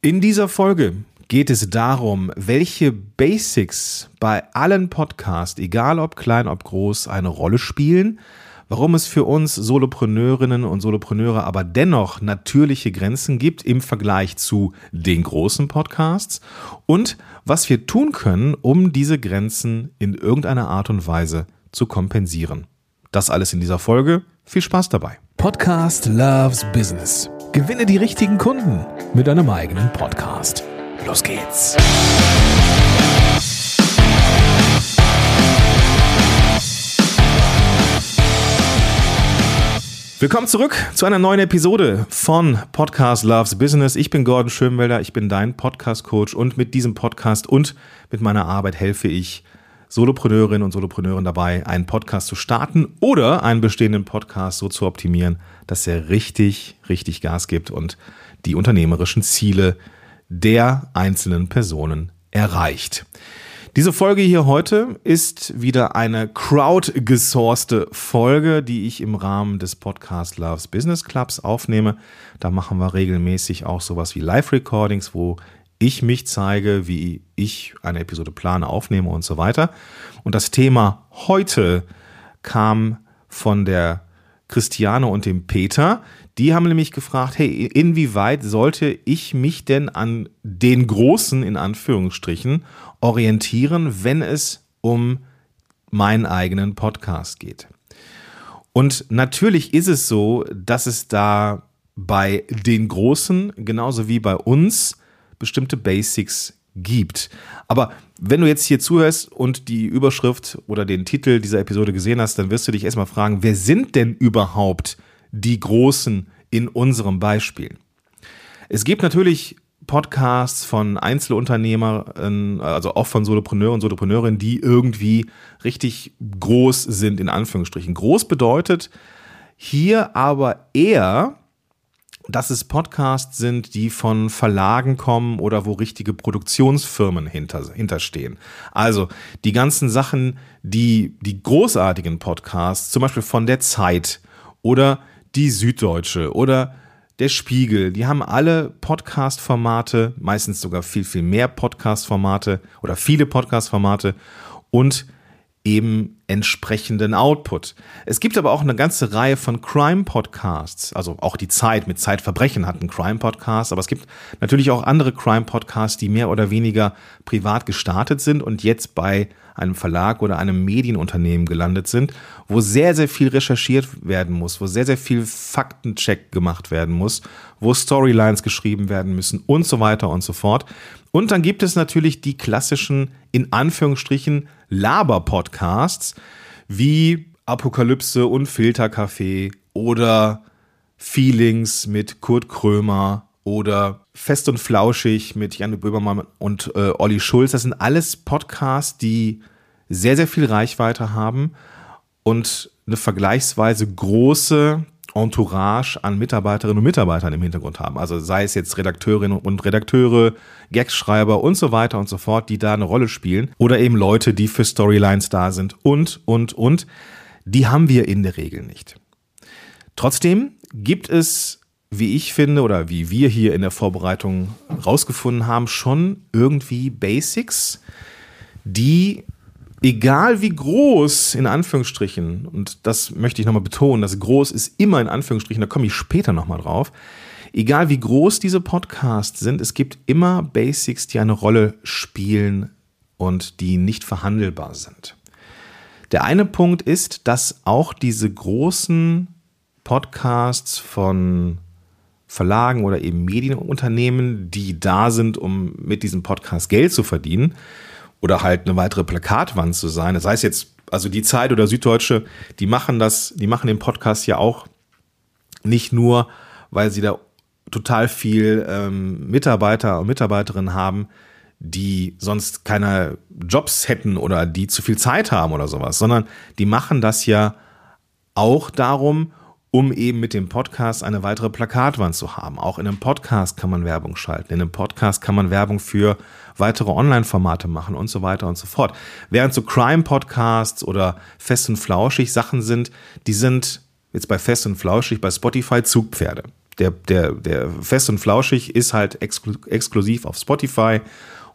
In dieser Folge geht es darum, welche Basics bei allen Podcasts, egal ob klein, ob groß, eine Rolle spielen, warum es für uns Solopreneurinnen und Solopreneure aber dennoch natürliche Grenzen gibt im Vergleich zu den großen Podcasts und was wir tun können, um diese Grenzen in irgendeiner Art und Weise zu kompensieren. Das alles in dieser Folge. Viel Spaß dabei. Podcast Loves Business. Gewinne die richtigen Kunden mit deinem eigenen Podcast. Los geht's. Willkommen zurück zu einer neuen Episode von Podcast Loves Business. Ich bin Gordon Schönwelder, ich bin dein Podcast Coach und mit diesem Podcast und mit meiner Arbeit helfe ich Solopreneurinnen und Solopreneuren dabei, einen Podcast zu starten oder einen bestehenden Podcast so zu optimieren, dass er richtig, richtig Gas gibt und die unternehmerischen Ziele der einzelnen Personen erreicht. Diese Folge hier heute ist wieder eine crowdgesourcete Folge, die ich im Rahmen des Podcast Loves Business Clubs aufnehme. Da machen wir regelmäßig auch sowas wie Live-Recordings, wo ich mich zeige, wie ich eine Episode plane, aufnehme und so weiter. Und das Thema heute kam von der Christiane und dem Peter. Die haben nämlich gefragt, hey, inwieweit sollte ich mich denn an den Großen in Anführungsstrichen orientieren, wenn es um meinen eigenen Podcast geht? Und natürlich ist es so, dass es da bei den Großen genauso wie bei uns bestimmte Basics gibt. Aber wenn du jetzt hier zuhörst und die Überschrift oder den Titel dieser Episode gesehen hast, dann wirst du dich erstmal fragen, wer sind denn überhaupt die Großen in unserem Beispiel? Es gibt natürlich Podcasts von Einzelunternehmern, also auch von Solopreneuren und Solopreneurinnen, die irgendwie richtig groß sind, in Anführungsstrichen. Groß bedeutet hier aber eher, dass es Podcasts sind, die von Verlagen kommen oder wo richtige Produktionsfirmen hinter, hinterstehen. Also die ganzen Sachen, die die großartigen Podcasts, zum Beispiel von der Zeit oder die Süddeutsche oder der Spiegel, die haben alle Podcast-Formate, meistens sogar viel, viel mehr Podcast-Formate oder viele Podcast-Formate und eben entsprechenden Output. Es gibt aber auch eine ganze Reihe von Crime-Podcasts, also auch die Zeit mit Zeitverbrechen hat einen Crime-Podcast, aber es gibt natürlich auch andere Crime-Podcasts, die mehr oder weniger privat gestartet sind und jetzt bei einem Verlag oder einem Medienunternehmen gelandet sind, wo sehr, sehr viel recherchiert werden muss, wo sehr, sehr viel Faktencheck gemacht werden muss, wo Storylines geschrieben werden müssen und so weiter und so fort. Und dann gibt es natürlich die klassischen, in Anführungsstrichen, Laber-Podcasts wie Apokalypse und Filterkaffee oder Feelings mit Kurt Krömer oder Fest und Flauschig mit Janne Böhmermann und äh, Olli Schulz. Das sind alles Podcasts, die sehr, sehr viel Reichweite haben und eine vergleichsweise große Entourage an Mitarbeiterinnen und Mitarbeitern im Hintergrund haben. Also sei es jetzt Redakteurinnen und Redakteure, Gagschreiber und so weiter und so fort, die da eine Rolle spielen. Oder eben Leute, die für Storylines da sind und, und, und. Die haben wir in der Regel nicht. Trotzdem gibt es, wie ich finde, oder wie wir hier in der Vorbereitung rausgefunden haben, schon irgendwie Basics, die egal wie groß, in Anführungsstrichen, und das möchte ich nochmal betonen, das groß ist immer in Anführungsstrichen, da komme ich später nochmal drauf, egal wie groß diese Podcasts sind, es gibt immer Basics, die eine Rolle spielen und die nicht verhandelbar sind. Der eine Punkt ist, dass auch diese großen Podcasts von Verlagen oder eben Medienunternehmen, die da sind, um mit diesem Podcast Geld zu verdienen, oder halt eine weitere Plakatwand zu sein. Das heißt jetzt, also die Zeit oder Süddeutsche, die machen das, die machen den Podcast ja auch nicht nur, weil sie da total viel ähm, Mitarbeiter und Mitarbeiterinnen haben, die sonst keine Jobs hätten oder die zu viel Zeit haben oder sowas, sondern die machen das ja auch darum, um eben mit dem Podcast eine weitere Plakatwand zu haben. Auch in einem Podcast kann man Werbung schalten. In einem Podcast kann man Werbung für weitere Online-Formate machen und so weiter und so fort. Während so Crime-Podcasts oder Fest und Flauschig Sachen sind, die sind jetzt bei Fest und Flauschig bei Spotify Zugpferde. Der, der, der Fest und Flauschig ist halt exklu exklusiv auf Spotify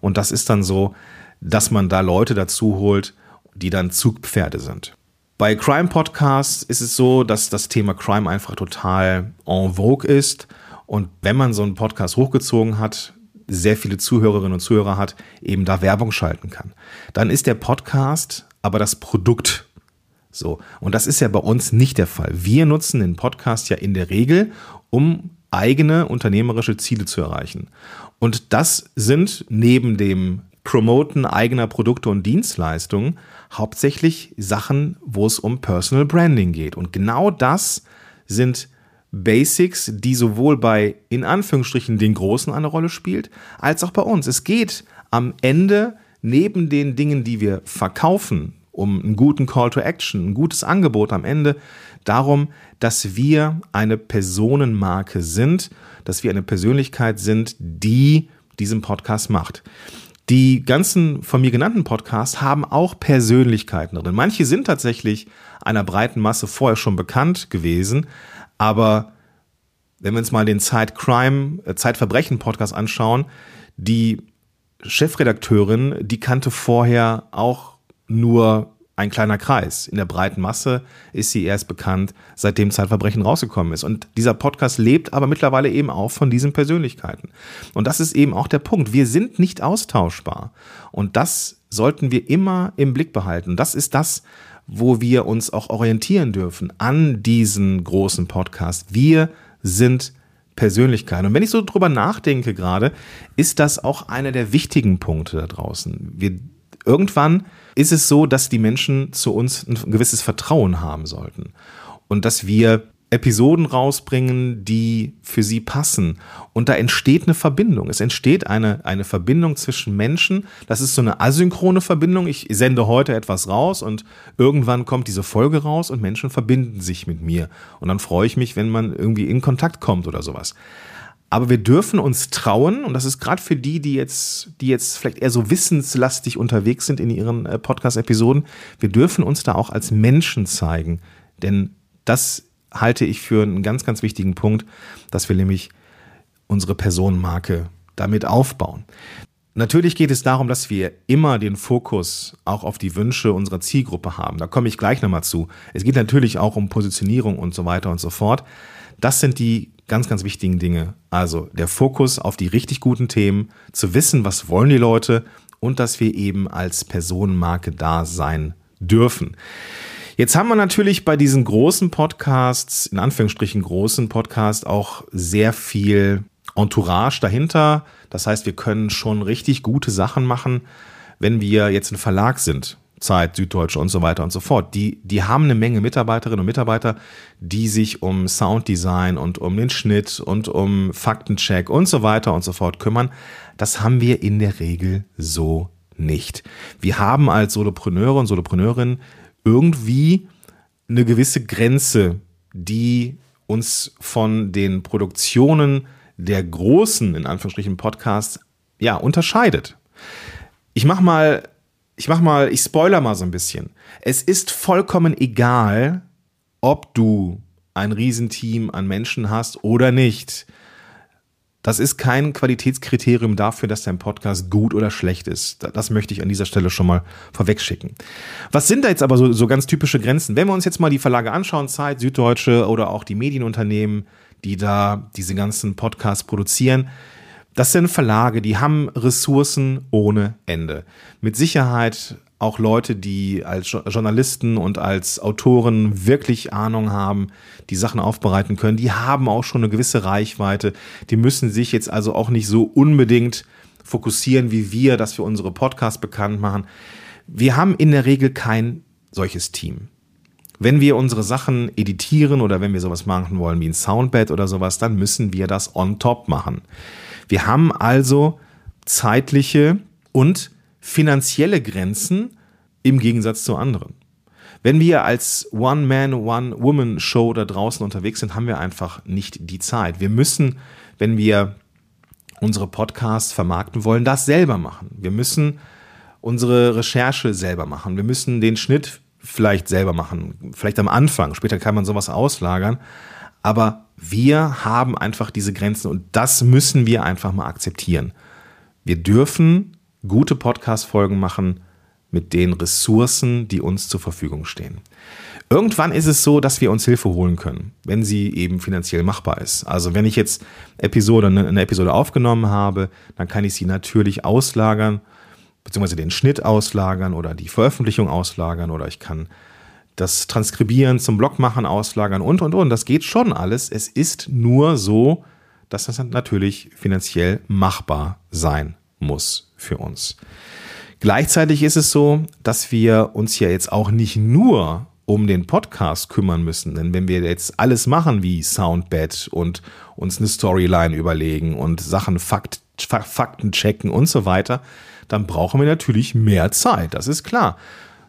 und das ist dann so, dass man da Leute dazu holt, die dann Zugpferde sind. Bei Crime Podcasts ist es so, dass das Thema Crime einfach total en vogue ist. Und wenn man so einen Podcast hochgezogen hat, sehr viele Zuhörerinnen und Zuhörer hat, eben da Werbung schalten kann. Dann ist der Podcast aber das Produkt. So. Und das ist ja bei uns nicht der Fall. Wir nutzen den Podcast ja in der Regel, um eigene unternehmerische Ziele zu erreichen. Und das sind neben dem Promoten eigener Produkte und Dienstleistungen hauptsächlich Sachen, wo es um Personal Branding geht. Und genau das sind Basics, die sowohl bei in Anführungsstrichen den Großen eine Rolle spielt, als auch bei uns. Es geht am Ende neben den Dingen, die wir verkaufen, um einen guten Call to Action, ein gutes Angebot am Ende, darum, dass wir eine Personenmarke sind, dass wir eine Persönlichkeit sind, die diesen Podcast macht. Die ganzen von mir genannten Podcasts haben auch Persönlichkeiten drin. Manche sind tatsächlich einer breiten Masse vorher schon bekannt gewesen, aber wenn wir uns mal den Zeit Crime, äh, Zeitverbrechen Podcast anschauen, die Chefredakteurin, die kannte vorher auch nur ein kleiner Kreis. In der breiten Masse ist sie erst bekannt, seitdem Zeitverbrechen rausgekommen ist. Und dieser Podcast lebt aber mittlerweile eben auch von diesen Persönlichkeiten. Und das ist eben auch der Punkt. Wir sind nicht austauschbar. Und das sollten wir immer im Blick behalten. Das ist das, wo wir uns auch orientieren dürfen an diesen großen Podcast. Wir sind Persönlichkeiten. Und wenn ich so drüber nachdenke gerade, ist das auch einer der wichtigen Punkte da draußen. Wir irgendwann ist es so, dass die Menschen zu uns ein gewisses Vertrauen haben sollten und dass wir Episoden rausbringen, die für sie passen. Und da entsteht eine Verbindung. Es entsteht eine, eine Verbindung zwischen Menschen. Das ist so eine asynchrone Verbindung. Ich sende heute etwas raus und irgendwann kommt diese Folge raus und Menschen verbinden sich mit mir. Und dann freue ich mich, wenn man irgendwie in Kontakt kommt oder sowas. Aber wir dürfen uns trauen, und das ist gerade für die, die jetzt, die jetzt vielleicht eher so wissenslastig unterwegs sind in ihren äh, Podcast-Episoden, wir dürfen uns da auch als Menschen zeigen. Denn das halte ich für einen ganz, ganz wichtigen Punkt, dass wir nämlich unsere Personenmarke damit aufbauen. Natürlich geht es darum, dass wir immer den Fokus auch auf die Wünsche unserer Zielgruppe haben. Da komme ich gleich nochmal zu. Es geht natürlich auch um Positionierung und so weiter und so fort. Das sind die ganz, ganz wichtigen Dinge. Also der Fokus auf die richtig guten Themen, zu wissen, was wollen die Leute und dass wir eben als Personenmarke da sein dürfen. Jetzt haben wir natürlich bei diesen großen Podcasts, in Anführungsstrichen großen Podcasts, auch sehr viel Entourage dahinter. Das heißt, wir können schon richtig gute Sachen machen, wenn wir jetzt ein Verlag sind. Zeit, Süddeutsche und so weiter und so fort. Die, die haben eine Menge Mitarbeiterinnen und Mitarbeiter, die sich um Sounddesign und um den Schnitt und um Faktencheck und so weiter und so fort kümmern. Das haben wir in der Regel so nicht. Wir haben als Solopreneure und Solopreneurinnen irgendwie eine gewisse Grenze, die uns von den Produktionen der großen, in Anführungsstrichen, Podcasts, ja, unterscheidet. Ich mach mal ich mach mal, ich spoiler mal so ein bisschen. Es ist vollkommen egal, ob du ein Riesenteam an Menschen hast oder nicht. Das ist kein Qualitätskriterium dafür, dass dein Podcast gut oder schlecht ist. Das möchte ich an dieser Stelle schon mal vorwegschicken. Was sind da jetzt aber so, so ganz typische Grenzen? Wenn wir uns jetzt mal die Verlage anschauen, Zeit, Süddeutsche oder auch die Medienunternehmen, die da diese ganzen Podcasts produzieren, das sind Verlage, die haben Ressourcen ohne Ende. Mit Sicherheit auch Leute, die als Journalisten und als Autoren wirklich Ahnung haben, die Sachen aufbereiten können, die haben auch schon eine gewisse Reichweite. Die müssen sich jetzt also auch nicht so unbedingt fokussieren wie wir, dass wir unsere Podcasts bekannt machen. Wir haben in der Regel kein solches Team. Wenn wir unsere Sachen editieren oder wenn wir sowas machen wollen wie ein Soundbed oder sowas, dann müssen wir das on top machen. Wir haben also zeitliche und finanzielle Grenzen im Gegensatz zu anderen. Wenn wir als One-Man, One-Woman-Show da draußen unterwegs sind, haben wir einfach nicht die Zeit. Wir müssen, wenn wir unsere Podcasts vermarkten wollen, das selber machen. Wir müssen unsere Recherche selber machen. Wir müssen den Schnitt vielleicht selber machen. Vielleicht am Anfang. Später kann man sowas auslagern. Aber wir haben einfach diese Grenzen und das müssen wir einfach mal akzeptieren. Wir dürfen gute Podcast-Folgen machen mit den Ressourcen, die uns zur Verfügung stehen. Irgendwann ist es so, dass wir uns Hilfe holen können, wenn sie eben finanziell machbar ist. Also wenn ich jetzt Episode, eine Episode aufgenommen habe, dann kann ich sie natürlich auslagern, beziehungsweise den Schnitt auslagern oder die Veröffentlichung auslagern oder ich kann das Transkribieren zum Blog machen, auslagern und, und, und. Das geht schon alles. Es ist nur so, dass das natürlich finanziell machbar sein muss für uns. Gleichzeitig ist es so, dass wir uns ja jetzt auch nicht nur um den Podcast kümmern müssen. Denn wenn wir jetzt alles machen wie Soundbed und uns eine Storyline überlegen und Sachen Fakt, Fakten checken und so weiter, dann brauchen wir natürlich mehr Zeit. Das ist klar.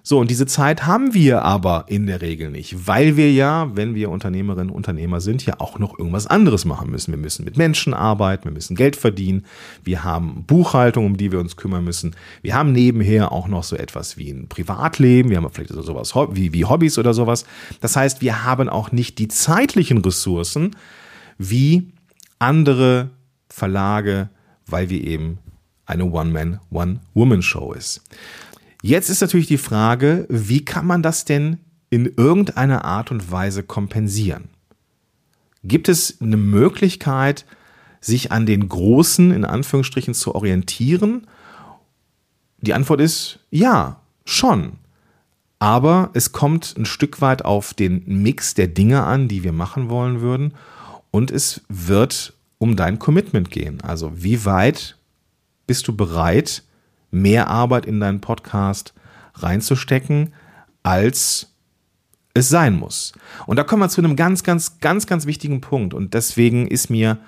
So, und diese Zeit haben wir aber in der Regel nicht, weil wir ja, wenn wir Unternehmerinnen und Unternehmer sind, ja auch noch irgendwas anderes machen müssen. Wir müssen mit Menschen arbeiten, wir müssen Geld verdienen, wir haben Buchhaltung, um die wir uns kümmern müssen. Wir haben nebenher auch noch so etwas wie ein Privatleben, wir haben vielleicht so sowas wie, wie Hobbys oder sowas. Das heißt, wir haben auch nicht die zeitlichen Ressourcen wie andere Verlage, weil wir eben eine One-Man, One-Woman-Show ist. Jetzt ist natürlich die Frage, wie kann man das denn in irgendeiner Art und Weise kompensieren? Gibt es eine Möglichkeit, sich an den Großen in Anführungsstrichen zu orientieren? Die Antwort ist ja, schon. Aber es kommt ein Stück weit auf den Mix der Dinge an, die wir machen wollen würden. Und es wird um dein Commitment gehen. Also wie weit bist du bereit, mehr Arbeit in deinen Podcast reinzustecken, als es sein muss. Und da kommen wir zu einem ganz, ganz, ganz, ganz wichtigen Punkt. Und deswegen ist mir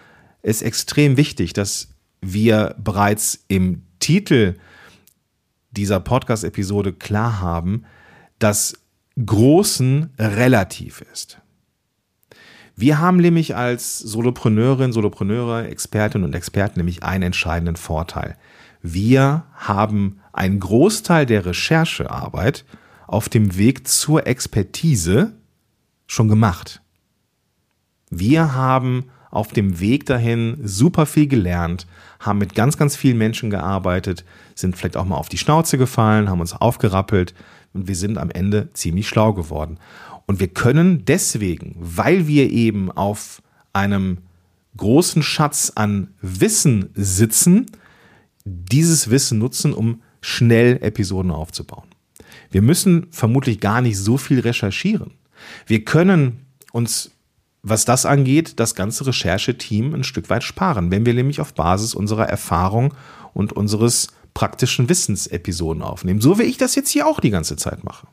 es extrem wichtig, dass wir bereits im Titel dieser Podcast-Episode klar haben, dass Großen relativ ist. Wir haben nämlich als Solopreneurin, Solopreneure, Expertin und Experten nämlich einen entscheidenden Vorteil wir haben einen Großteil der Recherchearbeit auf dem Weg zur Expertise schon gemacht. Wir haben auf dem Weg dahin super viel gelernt, haben mit ganz, ganz vielen Menschen gearbeitet, sind vielleicht auch mal auf die Schnauze gefallen, haben uns aufgerappelt und wir sind am Ende ziemlich schlau geworden. Und wir können deswegen, weil wir eben auf einem großen Schatz an Wissen sitzen, dieses Wissen nutzen, um schnell Episoden aufzubauen. Wir müssen vermutlich gar nicht so viel recherchieren. Wir können uns, was das angeht, das ganze Rechercheteam ein Stück weit sparen, wenn wir nämlich auf Basis unserer Erfahrung und unseres praktischen Wissens Episoden aufnehmen, so wie ich das jetzt hier auch die ganze Zeit mache.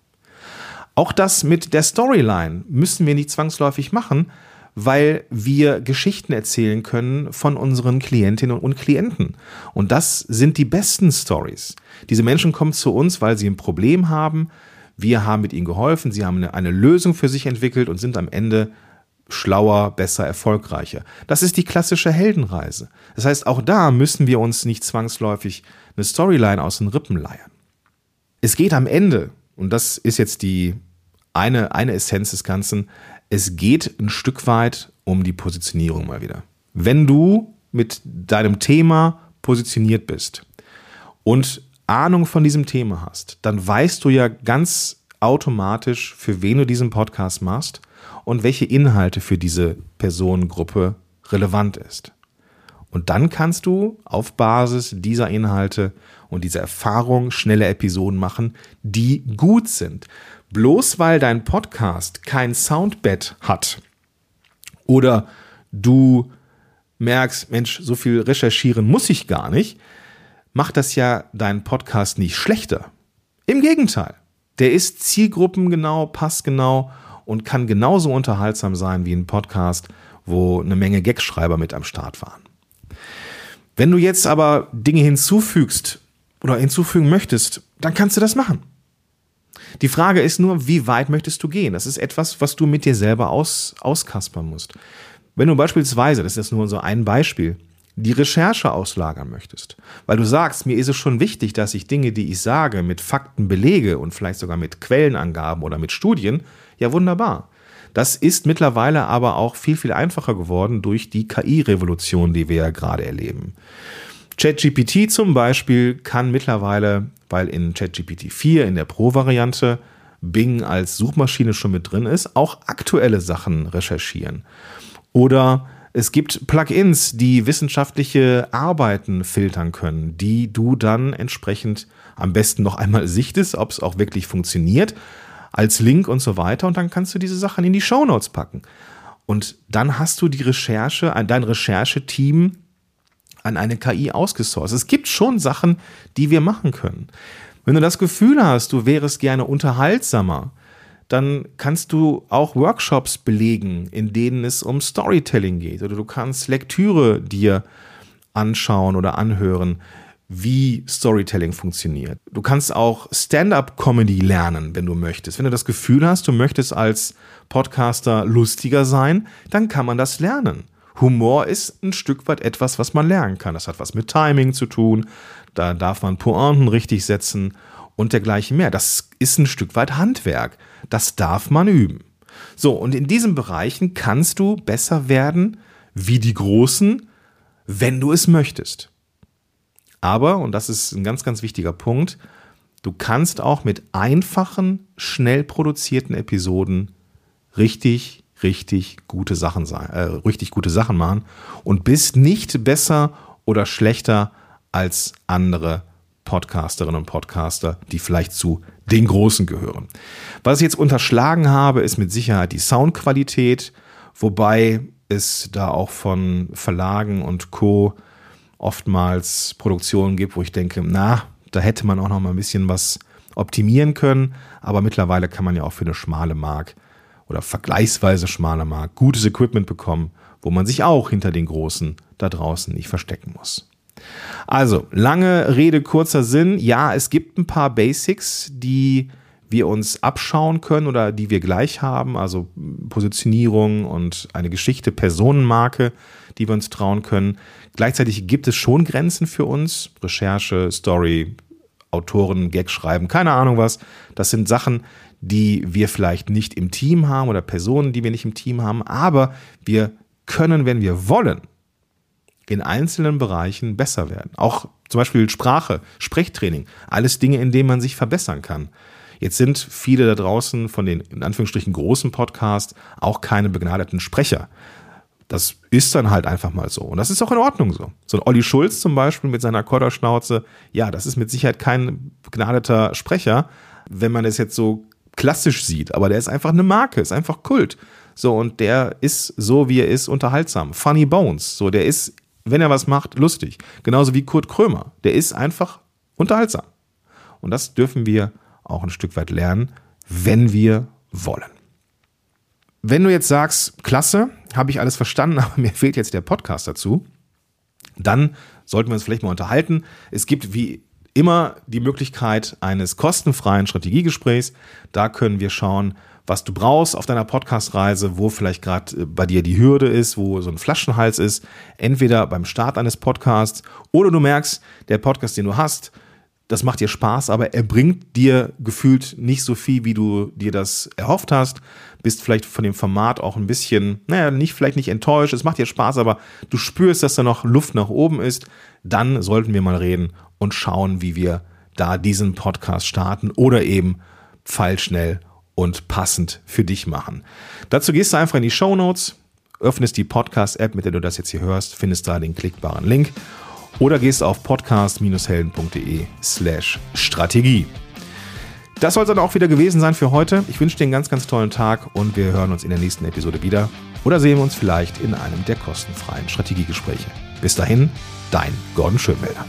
Auch das mit der Storyline müssen wir nicht zwangsläufig machen, weil wir Geschichten erzählen können von unseren Klientinnen und Klienten. Und das sind die besten Stories. Diese Menschen kommen zu uns, weil sie ein Problem haben. Wir haben mit ihnen geholfen. Sie haben eine, eine Lösung für sich entwickelt und sind am Ende schlauer, besser, erfolgreicher. Das ist die klassische Heldenreise. Das heißt, auch da müssen wir uns nicht zwangsläufig eine Storyline aus den Rippen leiern. Es geht am Ende, und das ist jetzt die eine, eine Essenz des Ganzen, es geht ein Stück weit um die Positionierung mal wieder. Wenn du mit deinem Thema positioniert bist und Ahnung von diesem Thema hast, dann weißt du ja ganz automatisch, für wen du diesen Podcast machst und welche Inhalte für diese Personengruppe relevant ist. Und dann kannst du auf Basis dieser Inhalte und dieser Erfahrung schnelle Episoden machen, die gut sind bloß weil dein Podcast kein Soundbed hat oder du merkst, Mensch, so viel recherchieren muss ich gar nicht, macht das ja deinen Podcast nicht schlechter. Im Gegenteil, der ist zielgruppengenau, passgenau und kann genauso unterhaltsam sein wie ein Podcast, wo eine Menge Gagschreiber mit am Start waren. Wenn du jetzt aber Dinge hinzufügst oder hinzufügen möchtest, dann kannst du das machen. Die Frage ist nur, wie weit möchtest du gehen? Das ist etwas, was du mit dir selber aus, auskaspern musst. Wenn du beispielsweise, das ist nur so ein Beispiel, die Recherche auslagern möchtest, weil du sagst, mir ist es schon wichtig, dass ich Dinge, die ich sage, mit Fakten belege und vielleicht sogar mit Quellenangaben oder mit Studien, ja wunderbar. Das ist mittlerweile aber auch viel, viel einfacher geworden durch die KI-Revolution, die wir ja gerade erleben. ChatGPT zum Beispiel kann mittlerweile, weil in ChatGPT 4 in der Pro-Variante Bing als Suchmaschine schon mit drin ist, auch aktuelle Sachen recherchieren. Oder es gibt Plugins, die wissenschaftliche Arbeiten filtern können, die du dann entsprechend am besten noch einmal sichtest, ob es auch wirklich funktioniert, als Link und so weiter. Und dann kannst du diese Sachen in die Shownotes packen. Und dann hast du die Recherche, dein Rechercheteam an eine KI ausgesourced. Es gibt schon Sachen, die wir machen können. Wenn du das Gefühl hast, du wärst gerne unterhaltsamer, dann kannst du auch Workshops belegen, in denen es um Storytelling geht. Oder du kannst Lektüre dir anschauen oder anhören, wie Storytelling funktioniert. Du kannst auch Stand-up-Comedy lernen, wenn du möchtest. Wenn du das Gefühl hast, du möchtest als Podcaster lustiger sein, dann kann man das lernen. Humor ist ein Stück weit etwas, was man lernen kann. Das hat was mit Timing zu tun. Da darf man Pointen richtig setzen und dergleichen mehr. Das ist ein Stück weit Handwerk. Das darf man üben. So, und in diesen Bereichen kannst du besser werden wie die Großen, wenn du es möchtest. Aber, und das ist ein ganz, ganz wichtiger Punkt, du kannst auch mit einfachen, schnell produzierten Episoden richtig, richtig gute Sachen äh, richtig gute Sachen machen und bist nicht besser oder schlechter als andere Podcasterinnen und Podcaster, die vielleicht zu den Großen gehören. Was ich jetzt unterschlagen habe, ist mit Sicherheit die Soundqualität, wobei es da auch von Verlagen und Co. oftmals Produktionen gibt, wo ich denke, na, da hätte man auch noch mal ein bisschen was optimieren können, aber mittlerweile kann man ja auch für eine schmale Mark oder vergleichsweise schmale Mark gutes Equipment bekommen, wo man sich auch hinter den Großen da draußen nicht verstecken muss. Also, lange Rede, kurzer Sinn. Ja, es gibt ein paar Basics, die wir uns abschauen können oder die wir gleich haben, also Positionierung und eine Geschichte, Personenmarke, die wir uns trauen können. Gleichzeitig gibt es schon Grenzen für uns, Recherche, Story, Autoren, Gag schreiben, keine Ahnung was. Das sind Sachen, die wir vielleicht nicht im Team haben oder Personen, die wir nicht im Team haben, aber wir können, wenn wir wollen, in einzelnen Bereichen besser werden. Auch zum Beispiel Sprache, Sprechtraining, alles Dinge, in denen man sich verbessern kann. Jetzt sind viele da draußen von den in Anführungsstrichen großen Podcasts auch keine begnadeten Sprecher. Das ist dann halt einfach mal so. Und das ist auch in Ordnung so. So ein Olli Schulz zum Beispiel mit seiner Kodderschnauze, ja, das ist mit Sicherheit kein begnadeter Sprecher, wenn man es jetzt so klassisch sieht. Aber der ist einfach eine Marke, ist einfach Kult. So, und der ist so, wie er ist, unterhaltsam. Funny Bones. So, der ist wenn er was macht, lustig. Genauso wie Kurt Krömer. Der ist einfach unterhaltsam. Und das dürfen wir auch ein Stück weit lernen, wenn wir wollen. Wenn du jetzt sagst, klasse, habe ich alles verstanden, aber mir fehlt jetzt der Podcast dazu, dann sollten wir uns vielleicht mal unterhalten. Es gibt wie immer die Möglichkeit eines kostenfreien Strategiegesprächs. Da können wir schauen, was du brauchst auf deiner Podcast-Reise, wo vielleicht gerade äh, bei dir die Hürde ist, wo so ein Flaschenhals ist, entweder beim Start eines Podcasts oder du merkst, der Podcast, den du hast, das macht dir Spaß, aber er bringt dir gefühlt nicht so viel, wie du dir das erhofft hast. Bist vielleicht von dem Format auch ein bisschen, naja, nicht, vielleicht nicht enttäuscht. Es macht dir Spaß, aber du spürst, dass da noch Luft nach oben ist. Dann sollten wir mal reden und schauen, wie wir da diesen Podcast starten oder eben pfeilschnell und passend für dich machen. Dazu gehst du einfach in die Show Notes, öffnest die Podcast-App, mit der du das jetzt hier hörst, findest da den klickbaren Link oder gehst auf podcast-helden.de slash Strategie. Das soll es dann auch wieder gewesen sein für heute. Ich wünsche dir einen ganz, ganz tollen Tag und wir hören uns in der nächsten Episode wieder oder sehen wir uns vielleicht in einem der kostenfreien Strategiegespräche. Bis dahin, dein Gordon Schönwälder.